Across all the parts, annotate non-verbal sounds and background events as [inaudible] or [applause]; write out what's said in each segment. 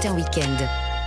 Matin Week-end.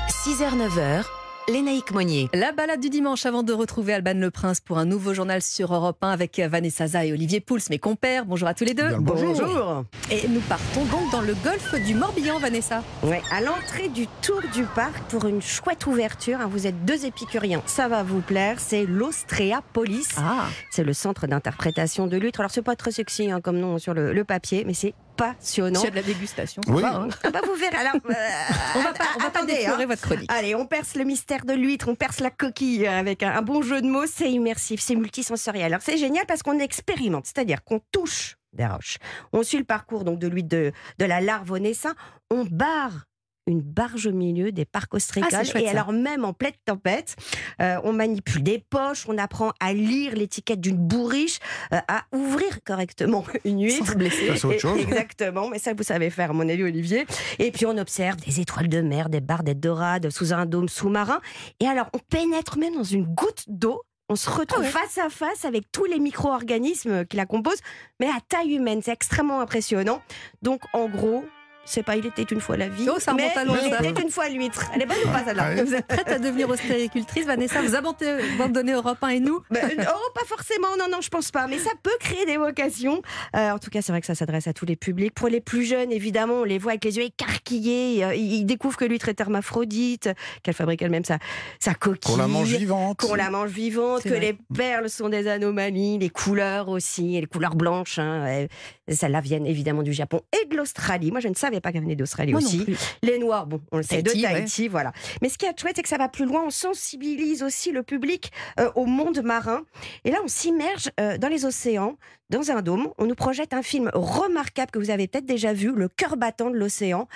6h-9h, Lénaïque Monnier. La balade du dimanche avant de retrouver Alban Le Prince pour un nouveau journal sur Europe 1 avec Vanessa Za et Olivier Pouls, mes compères. Bonjour à tous les deux. Bien bonjour. Et nous partons donc dans le golfe du Morbihan, Vanessa. Ouais, à l'entrée du Tour du Parc pour une chouette ouverture. hein, Vous êtes deux épicuriens, ça va vous plaire. C'est l'Ostréapolis. Ah, C'est le centre d'interprétation de l'huître. Alors c'est pas très sexy hein, comme nom sur le, le papier, mais c'est passionnant. s'il y a de la dégustation. Oui. va, hein. Ah bah, vous verrez. Alors, euh, [laughs] On va pas, on va pas attendez, hein. votre chronique. Allez, on perce le mystère de l'huître, on perce la coquille avec un, un bon jeu de mots. C'est immersif, c'est multisensoriel. Alors c'est génial parce qu'on expérimente, c'est-à-dire qu'on touche des roches. On suit le parcours donc de l'huître de, de la larve au naissin. On barre une barge au milieu des parcs Ah, ostrécoles. c'est chouette, et ça. alors même en pleine tempête, euh, on manipule des poches, on apprend à lire l'étiquette d'une bourriche, euh, à ouvrir correctement [laughs] une Sans huître. se blesser. Ça, c'est autre Et- chose. Exactement, mais ça vous savez faire, à mon avis, Olivier. Et puis on observe des étoiles de mer, des barres, des dorades sous un dôme sous-marin. Et alors on pénètre même dans une goutte d'eau. On se retrouve Ah ouais. face à face avec tous les micro-organismes qui la composent, mais à taille humaine. C'est extrêmement impressionnant. Donc en gros, c'est pas il était une fois la vie, Oh, ça mais il était une fois l'huître. Elle est bonne ou pas celle-là Ouais. Vous êtes prête à devenir ostréicultrice, Vanessa Vous abandonnez Europe 1 et nous Ben, oh, pas forcément, non, non, je pense pas. Mais ça peut créer des vocations. Euh, en tout cas, c'est vrai que ça s'adresse à tous les publics. Pour les plus jeunes, évidemment, on les voit avec les yeux écarquillés. Euh, Ils découvrent que l'huître est hermaphrodite, qu'elle fabrique elle-même sa, sa coquille. Qu'on la mange vivante. Qu'on la mange vivante, que vrai. les perles sont des anomalies, les couleurs aussi, et les couleurs blanches. Hein, euh, Celles-là viennent évidemment du Japon et de l'Australie. Moi, je ne savais pas qu'elle venait d'Australie aussi. Les noirs, bon, on le sait, Tahiti, de ouais. Tahiti, voilà. Mais ce qui est chouette, c'est que ça va plus loin. On sensibilise aussi le public euh, au monde marin. Et là, on s'immerge euh, dans les océans, dans un dôme. On nous projette un film remarquable que vous avez peut-être déjà vu, Le cœur battant de l'océan,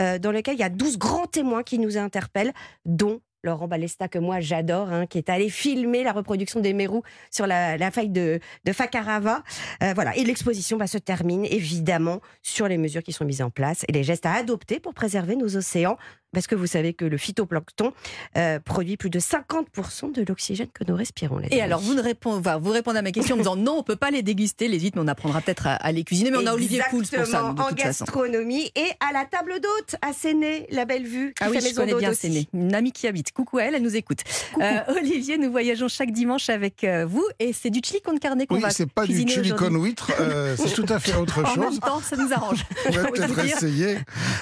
euh, dans lequel il y a 12 grands témoins qui nous interpellent, dont Laurent Balesta, que moi j'adore, hein, qui est allé filmer la reproduction des mérous sur la, faille de, Fakarava. Euh, voilà. Et l'exposition va se termine évidemment sur les mesures qui sont mises en place et les gestes à adopter pour préserver nos océans. Parce que vous savez que le phytoplancton euh, produit plus de 50% de l'oxygène que nous respirons. les Et amis. alors, vous, ne répondez, enfin, vous répondez à ma question en me disant non, on peut pas les déguster, les huîtres, mais on apprendra peut-être à, à les cuisiner. Mais on a Olivier Pouls pour ça, de en toute façon. gastronomie et à la table d'hôte à Séné, la belle vue. qui Ah oui, fait je maison connais bien. Séné. Une amie qui habite. Coucou à elle, elle nous écoute. Euh, Olivier, nous voyageons chaque dimanche avec euh, vous et c'est du chili con carne qu'on Oui, va c'est pas du chili con huître, euh, [laughs] c'est tout à fait autre En même chose. temps, ça nous arrange. On va [laughs] peut-être essayer.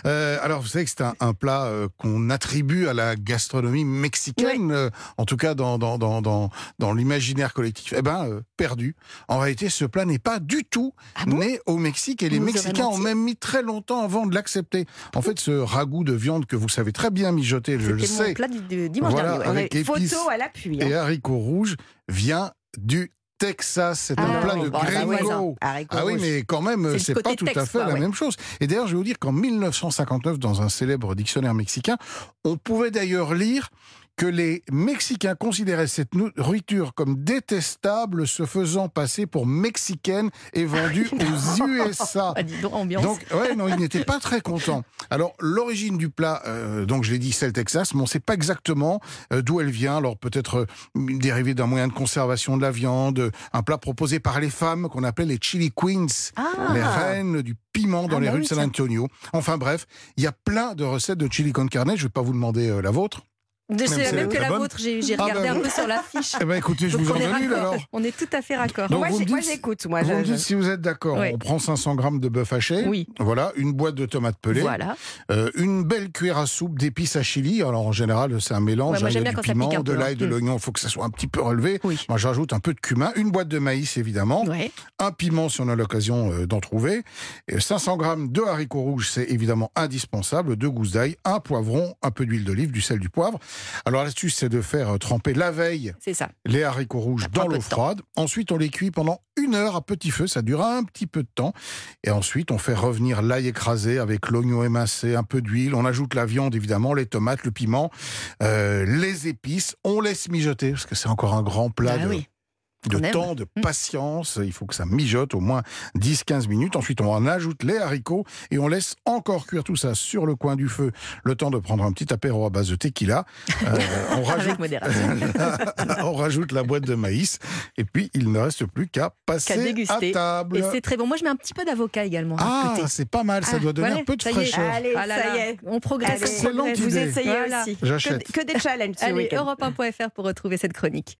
Euh, alors, vous savez que c'est un, un plat euh, qu'on attribue à la gastronomie mexicaine, euh, en tout cas dans, dans, dans, dans, dans l'imaginaire collectif. Eh ben, euh, perdu. En réalité, ce plat n'est pas du tout Ah bon? né au Mexique et les Vous Mexicains ont même mis très longtemps avant de l'accepter. En fait, ce ragoût de viande que vous savez très bien mijoter, je le mon sais, plat du, du dimanche Voilà, dernier. ouais. Avec photo à l'appui. hein. et haricots rouges, vient du Texas. C'est un Ah plat oui, de bon, bah, gringo. Ah oui, mais quand même, C'est pas tout à fait quoi, la ouais. même chose. Et d'ailleurs, je vais vous dire qu'en 1959, dans un célèbre dictionnaire mexicain, on pouvait d'ailleurs lire que les Mexicains considéraient cette nourriture comme détestable, se faisant passer pour mexicaine et vendue aux USA. [laughs] Ah, dis donc, ambiance. Donc, ouais, non, ils n'étaient pas très contents. Alors, l'origine du plat, euh, donc je l'ai dit, c'est le Texas, mais on ne sait pas exactement euh, d'où elle vient. Alors, peut-être euh, dérivée d'un moyen de conservation de la viande, un plat proposé par les femmes qu'on appelait les chili queens, Ah. les reines du piment dans Ah, les bah rues de San Antonio. Enfin bref, il y a plein de recettes de chili con carne. Je ne vais pas vous demander euh, la vôtre. C'est la même que la bonne. vôtre, j'ai Ah, regardé ben, un peu sur l'affiche. Eh ben, écoutez, je Donc, vous en on est donne une raccord. alors. On est tout à fait raccord. Donc, moi, j'écoute. Moi, Vous je- me je- dites si vous êtes d'accord. Oui. On prend 500 grammes de bœuf haché. Oui. Voilà, une boîte de tomates pelées. Voilà. Euh, une belle cuillère à soupe d'épices à chili. Alors en général, c'est un mélange. Ouais, moi, hein, du piment, pique un de peu, l'ail, hein. de Mm. l'oignon. Il faut que ça soit un petit peu relevé. Oui. Moi, j'ajoute un peu de cumin, une boîte de maïs évidemment, un piment si on a l'occasion euh, d'en trouver, et 500 grammes de haricots rouges, c'est évidemment indispensable, deux gousses d'ail, un poivron, un peu d'huile d'olive, du sel, du poivre. Alors l'astuce, c'est de faire euh, tremper la veille ça. les haricots rouges dans l'eau froide. Ensuite, on les cuit pendant une heure à petit feu. Ça dure un petit peu de temps. Et ensuite, on fait revenir l'ail écrasé avec l'oignon émincé, un peu d'huile. On ajoute la viande, évidemment, les tomates, le piment, euh, les épices. On laisse mijoter parce que c'est encore un grand plat Ah de, oui. De On aime. temps, de Mm. patience. Il faut que ça mijote au moins 10-15 minutes. Ensuite, on en ajoute les haricots et on laisse encore cuire tout ça sur le coin du feu. Le temps de prendre un petit apéro à base de tequila. Euh, on, [laughs] rajoute, Avec modération. [laughs] on rajoute la boîte de maïs. Et puis, il ne reste plus qu'à passer à déguster. table. Et c'est très bon. Moi, je mets un petit peu d'avocat également. Ah, c'est pas mal. Ça Ah, doit donner voilà, un peu de fraîcheur. Allez, Ah là ça là, y est. On progresse. Allez, on progresse. Excellente vous idée. essayez Voilà. aussi. J'achète. Que, que des challenges Allez, week-end. europe1.fr pour retrouver cette chronique.